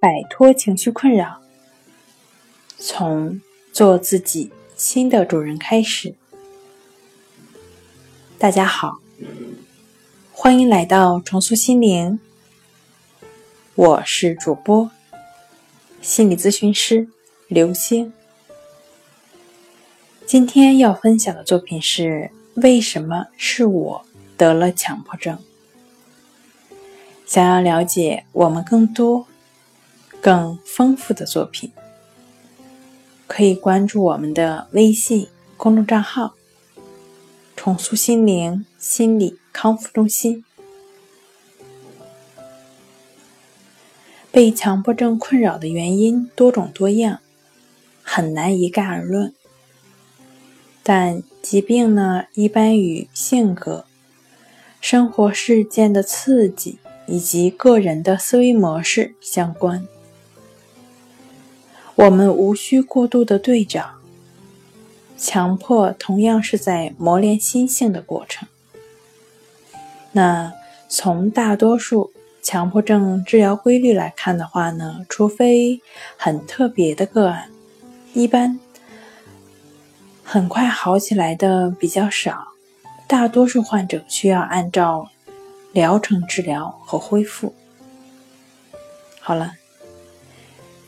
摆脱情绪困扰，从做自己新的主人开始。大家好，欢迎来到重塑心灵，我是主播心理咨询师刘星。今天要分享的作品是：为什么是我得了强迫症？想要了解我们更多、更丰富的作品，可以关注我们的微信公众账号“重塑心灵心理康复中心”。被强迫症困扰的原因多种多样，很难一概而论。但疾病呢，一般与性格、生活事件的刺激。以及个人的思维模式相关，我们无需过度的对照。强迫同样是在磨练心性的过程。那从大多数强迫症治疗规律来看的话呢，除非很特别的个案，一般很快好起来的比较少。大多数患者需要按照。疗程治疗和恢复。好了，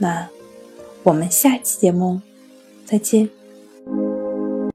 那我们下期节目再见。